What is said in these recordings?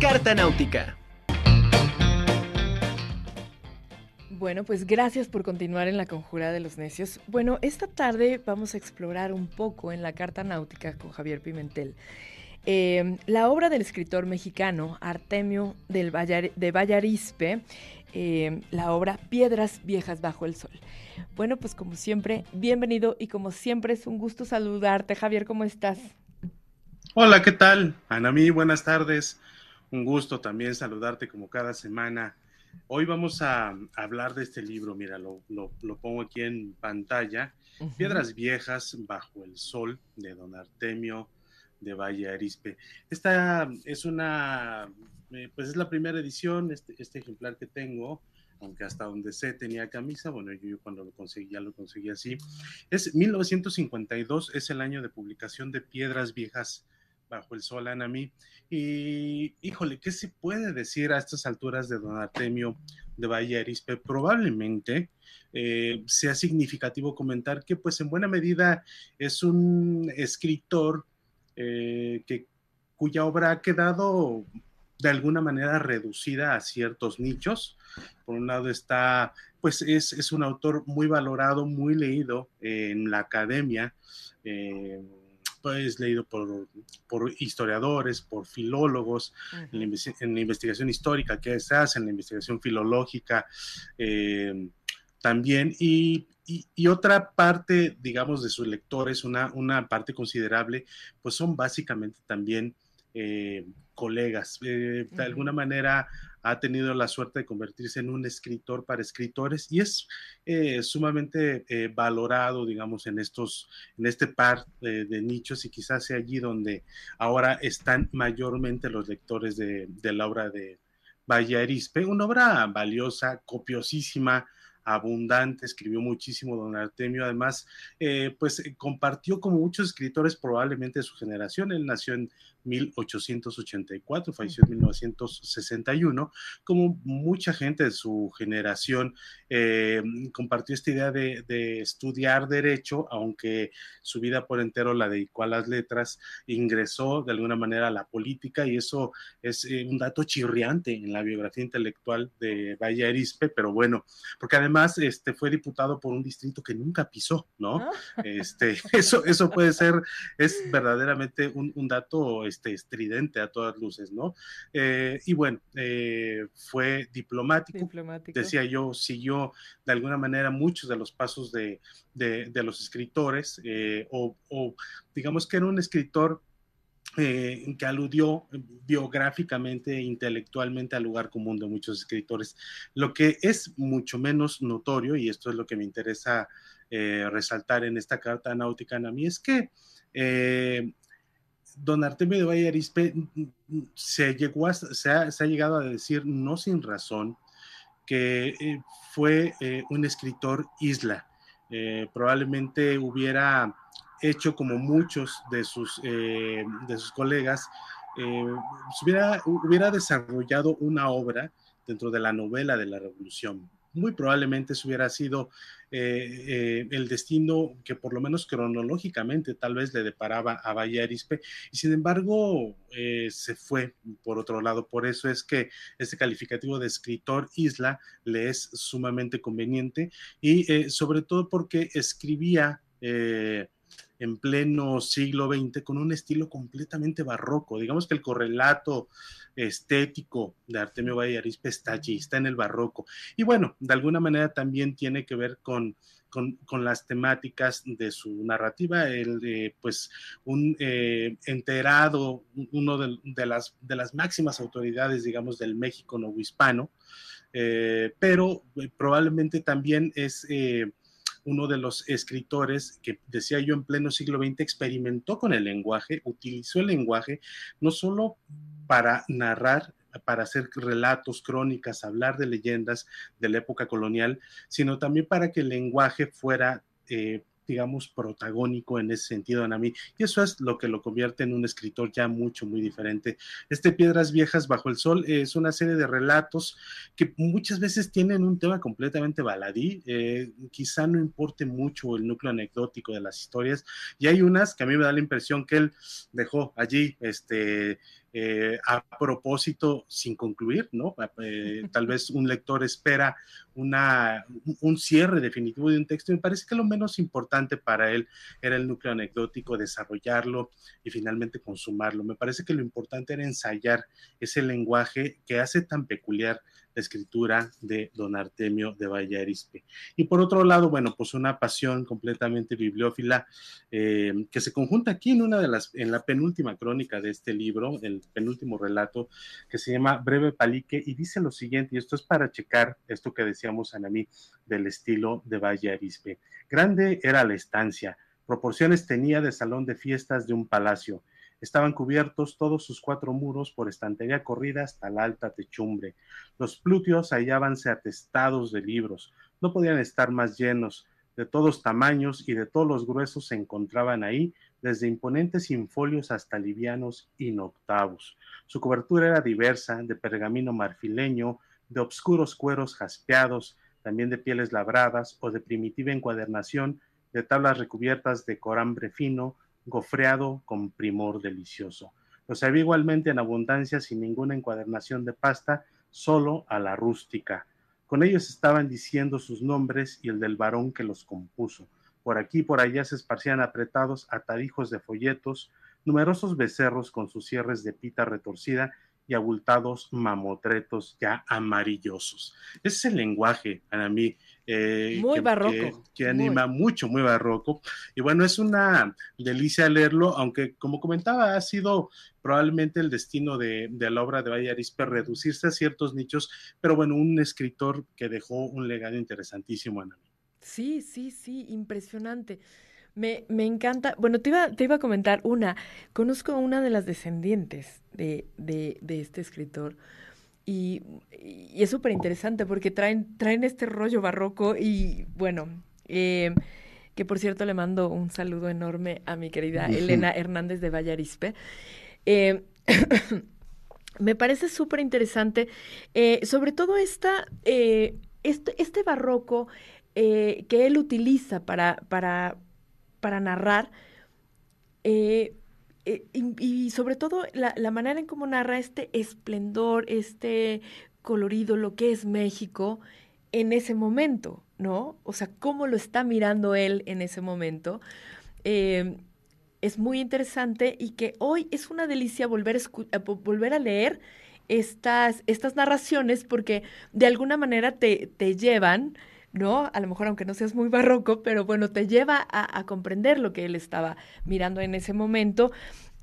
Carta Náutica. Bueno, pues gracias por continuar en la Conjura de los Necios. Bueno, esta tarde vamos a explorar un poco en la Carta Náutica con Javier Pimentel. Eh, la obra del escritor mexicano Artemio del de Vallarispe, eh, la obra Piedras Viejas bajo el Sol. Bueno, pues como siempre, bienvenido y como siempre es un gusto saludarte. Javier, ¿cómo estás? Hola, ¿qué tal? Anamí, buenas tardes. Un gusto también saludarte como cada semana Hoy vamos a hablar de este libro, mira, lo, pongo aquí en pantalla, Piedras Viejas bajo el Sol, de don Artemio de Valle Arispe. Esta es una, eh, pues es la primera edición, este, este, ejemplar que tengo, aunque hasta donde sé tenía camisa, bueno, yo, cuando lo conseguí ya lo conseguí así. Es 1952, es el año de publicación de Piedras Viejas bajo el sol, Anami. Y híjole, ¿qué se puede decir a estas alturas de don Artemio de Valle Arispe? Probablemente eh, sea significativo comentar que pues en buena medida es un escritor eh, que, cuya obra ha quedado de alguna manera reducida a ciertos nichos. Por un lado está, pues es, es un autor muy valorado, muy leído en la academia. Eh, es leído por, por, historiadores, por filólogos, en, la, investigación histórica que se hace, en la investigación filológica eh, también, y, y, otra parte, digamos, de sus lectores, una, una parte considerable, pues son básicamente también eh, colegas. Eh, de alguna manera ha tenido la suerte de convertirse en un escritor para escritores y es eh, sumamente valorado, digamos, en estos, en este par de, nichos y quizás sea allí donde ahora están mayormente los lectores de, la obra de Valle Arispe, una obra valiosa, copiosísima, abundante, escribió muchísimo don Artemio, además, pues compartió como muchos escritores probablemente de su generación, él nació en 1884, falleció en 1961, como mucha gente de su generación eh, compartió esta idea de, estudiar derecho, aunque su vida por entero la dedicó a las letras, ingresó de alguna manera a la política y eso es eh, un dato chirriante en la biografía intelectual de Valle Arispe, pero bueno, porque además este, fue diputado por un distrito que nunca pisó, ¿no? Ah. Este, eso, eso puede ser, es verdaderamente un, un dato este, estridente a todas luces, ¿no? Eh, y bueno, eh, fue diplomático, decía yo, siguió de alguna manera muchos de los pasos de, los escritores, eh, o, digamos que era un escritor que aludió biográficamente e intelectualmente al lugar común de muchos escritores. Lo que es mucho menos notorio, y esto es lo que me interesa resaltar en esta carta náutica a mí, es que don Artemio de Valle Arispe se, llegó se, ha, llegado a decir, no sin razón, que eh, fue eh, un escritor isla. Eh, probablemente hubiera hecho como muchos de sus, de sus colegas, hubiera, hubiera desarrollado una obra dentro de la novela de la revolución muy probablemente eso hubiera sido eh, eh, el destino que por lo menos cronológicamente tal vez le deparaba a Valle Arispe y sin embargo eh, se fue por otro lado. Por eso es que este calificativo de escritor isla le es sumamente conveniente y sobre todo porque escribía en pleno siglo XX con un estilo completamente barroco. Digamos que el correlato estético de Artemio Valle Arispe está allí, está en el barroco. Y bueno, de alguna manera también tiene que ver con, con, las temáticas de su narrativa, el de pues un eh, enterado, uno de, las, de las máximas autoridades, digamos, del México novohispano, eh, pero eh, probablemente también es uno de los escritores que, decía yo, en pleno siglo XX experimentó con el lenguaje, utilizó el lenguaje no solo para narrar, para hacer relatos, crónicas, hablar de leyendas de la época colonial, sino también para que el lenguaje fuera... Eh, digamos, protagónico en ese sentido, Anami, y eso es lo que lo convierte en un escritor ya mucho, muy diferente. Este Piedras Viejas bajo el Sol es una serie de relatos que muchas veces tienen un tema completamente baladí, eh, quizá no importe mucho el núcleo anecdótico de las historias, y hay unas que a mí me da la impresión que él dejó allí, este, eh, a propósito sin concluir, ¿no? Eh, tal vez un lector espera una, un cierre definitivo de un texto. Me parece que lo menos importante para él era el núcleo anecdótico, desarrollarlo y finalmente consumarlo. Me parece que lo importante era ensayar ese lenguaje que hace tan peculiar escritura de don Artemio de Vallarispe. Y por otro lado, bueno, pues una pasión completamente bibliófila eh, que se conjunta aquí en una de las, en la penúltima crónica de este libro, el penúltimo relato, que se llama Breve Palique, y dice lo siguiente, y esto es para checar esto que decíamos a mí del estilo de Vallarispe. Grande era la estancia, proporciones tenía de salón de fiestas de un palacio Estaban cubiertos todos sus cuatro muros por estantería corrida hasta la alta techumbre. Los plúteos hallábanse atestados de libros. No podían estar más llenos. De todos tamaños y de todos los gruesos se encontraban ahí, desde imponentes infolios hasta livianos inoctavos. Su cobertura era diversa, de pergamino marfileño, de obscuros cueros jaspeados, también de pieles labradas o de primitiva encuadernación, de tablas recubiertas de corambre fino, gofreado con primor delicioso. Los había igualmente en abundancia sin ninguna encuadernación de pasta, solo a la rústica. Con ellos estaban diciendo sus nombres y el del varón que los compuso. Por aquí y por allá se esparcían apretados atadijos de folletos, numerosos becerros con sus cierres de pita retorcida y abultados mamotretos ya amarillosos. Ese es el lenguaje, para mí, eh, muy barroco. Que, anima mucho, muy barroco. Y bueno, es una delicia leerlo, aunque como comentaba, ha sido probablemente el destino de, la obra de Valle Arispe reducirse a ciertos nichos, pero bueno, un escritor que dejó un legado interesantísimo en mí. Sí, sí, sí, impresionante. Me, me, encanta. Bueno, te iba, te iba a comentar una. Conozco a una de las descendientes de, de, de este escritor y, es súper interesante porque traen, traen este rollo barroco y bueno, eh, que por cierto le mando un saludo enorme a mi querida Elena Hernández de Vallarispe. Eh, me parece súper interesante, eh, sobre todo esta, este, este, barroco que él utiliza para, para, para narrar. Eh, y, sobre todo la, manera en cómo narra este esplendor, este colorido, lo que es México en ese momento, ¿no? O sea, cómo lo está mirando él en ese momento. Eh, es muy interesante y que hoy es una delicia volver a, volver a leer estas, estas narraciones porque de alguna manera te, te llevan ¿no? A lo mejor aunque no seas muy barroco, pero bueno, te lleva a, comprender lo que él estaba mirando en ese momento.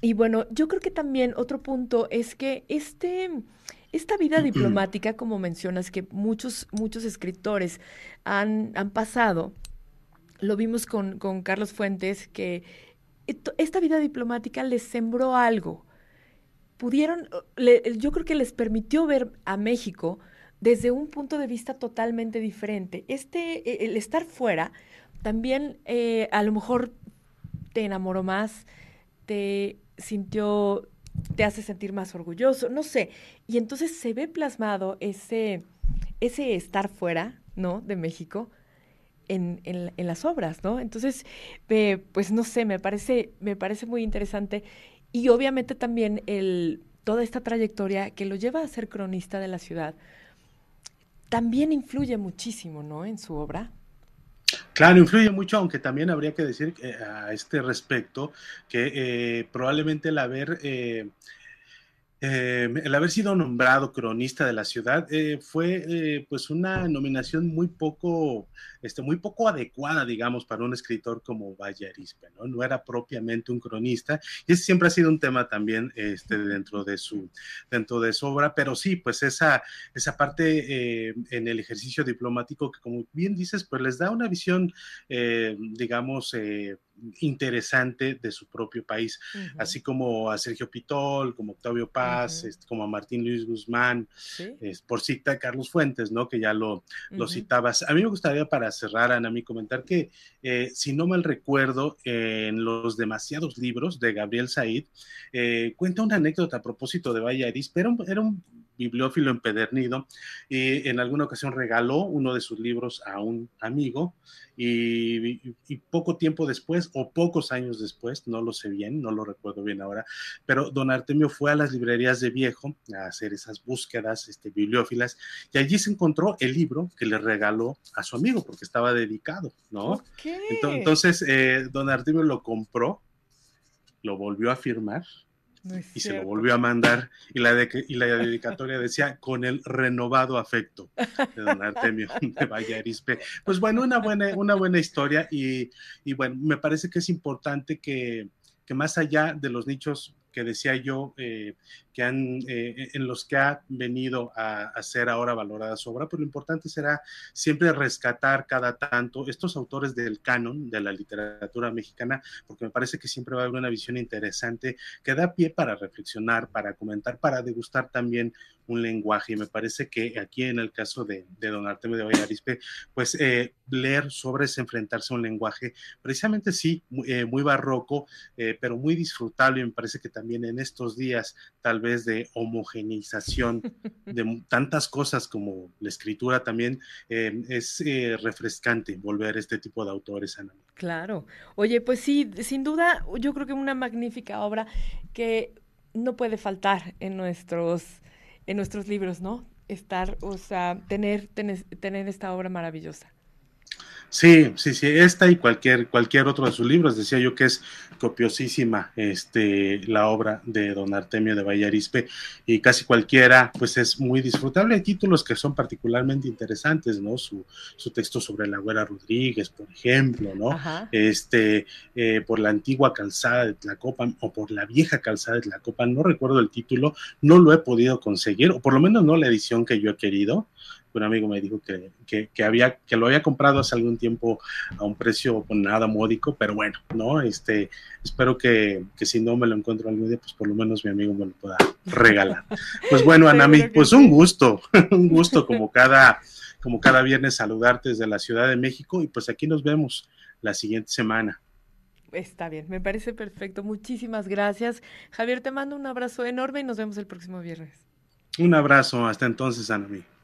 Y bueno, yo creo que también otro punto es que este, esta vida diplomática, como mencionas, que muchos, muchos escritores han, han pasado, lo vimos con, con Carlos Fuentes, que esta vida diplomática les sembró algo. Pudieron, yo creo que les permitió ver a México desde un punto de vista totalmente diferente. Este, e, el estar fuera, también eh, a lo mejor te enamoró más, te sintió, te hace sentir más orgulloso, no sé. Y entonces se ve plasmado ese, ese estar fuera, ¿no? De México. En, en, las obras, ¿no? Entonces, pues no sé, me parece, me parece muy interesante. Y obviamente también el, toda esta trayectoria que lo lleva a ser cronista de la ciudad, también influye muchísimo, ¿no? En su obra. Claro, influye mucho, aunque también habría que decir eh, a este respecto que eh, probablemente el haber eh, eh, el haber sido nombrado cronista de la ciudad eh, fue eh, pues una nominación muy poco, este, muy poco adecuada, digamos, para un escritor como Valle Arispe, ¿no? Era propiamente un cronista, y ese siempre ha sido un tema también este, dentro, de su, dentro de su obra, pero sí, pues esa, esa parte en el ejercicio diplomático que como bien dices, pues les da una visión, digamos, interesante de su propio país, así como a Sergio Pitol, como Octavio Paz, este, como a Martín Luis Guzmán, por cita Carlos Fuentes, ¿no? Que ya lo, lo citabas. A mí me gustaría para cerrar, Ana, mi comentar que, eh, si no mal recuerdo, en los demasiados libros de Gabriel Said, eh, cuenta una anécdota a propósito de Valle pero era un bibliófilo empedernido y en alguna ocasión regaló uno de sus libros a un amigo y, poco tiempo después o pocos años después, no lo sé bien, no lo recuerdo bien ahora, pero don Artemio fue a las librerías de viejo a hacer esas búsquedas este, bibliófilas y allí se encontró el libro que le regaló a su amigo porque estaba dedicado, ¿no? Entonces, eh, don Artemio lo compró, lo volvió a firmar y se lo volvió a mandar y la, de, y la dedicatoria decía con el renovado afecto de don Artemio de Valle Arispe. Pues bueno, una buena, una buena historia y, y bueno, me parece que es importante que, que más allá de los nichos que decía yo, eh, que han, eh, en los que ha venido a, ser ahora valorada su obra, pero lo importante será siempre rescatar cada tanto estos autores del canon de la literatura mexicana, porque me parece que siempre va a haber una visión interesante que da pie para reflexionar, para comentar, para degustar también un lenguaje. Y me parece que aquí en el caso de, don Artemio de Vallarispe, pues eh, leer sobre es enfrentarse a un lenguaje precisamente sí, muy, barroco, pero muy disfrutable y me parece que también en estos días tal vez de homogeneización de tantas cosas como la escritura también eh, es eh, refrescante volver a este tipo de autores, Ana. Claro. Oye, pues sí, sin duda, yo creo que una magnífica obra que no puede faltar en nuestros, en nuestros libros, ¿no? Estar, o sea, tener, tener esta obra maravillosa. Sí, sí, sí, esta y cualquier, cualquier otro de sus libros. Decía yo que es copiosísima este, la obra de don Artemio de Vallarispe y casi cualquiera, pues es muy disfrutable. Hay títulos que son particularmente interesantes, ¿no? Su, su texto sobre la Güera Rodríguez, por ejemplo, ¿no? Este, eh, por la antigua calzada de Tlacopan o por la vieja calzada de Tlacopan, no recuerdo el título, no lo he podido conseguir, o por lo menos no la edición que yo he querido un amigo me dijo que, que, había, que lo había comprado hace algún tiempo a un precio nada módico, pero bueno, ¿no? Este, espero que, que, si no me lo encuentro algún día, pues por lo menos mi amigo me lo pueda regalar. Pues bueno, Anami, pues un gusto, un gusto como cada, como cada viernes saludarte desde la Ciudad de México y pues aquí nos vemos la siguiente semana. Está bien, me parece perfecto. Muchísimas gracias. Javier, te mando un abrazo enorme y nos vemos el próximo viernes. Un abrazo, hasta entonces, Anami.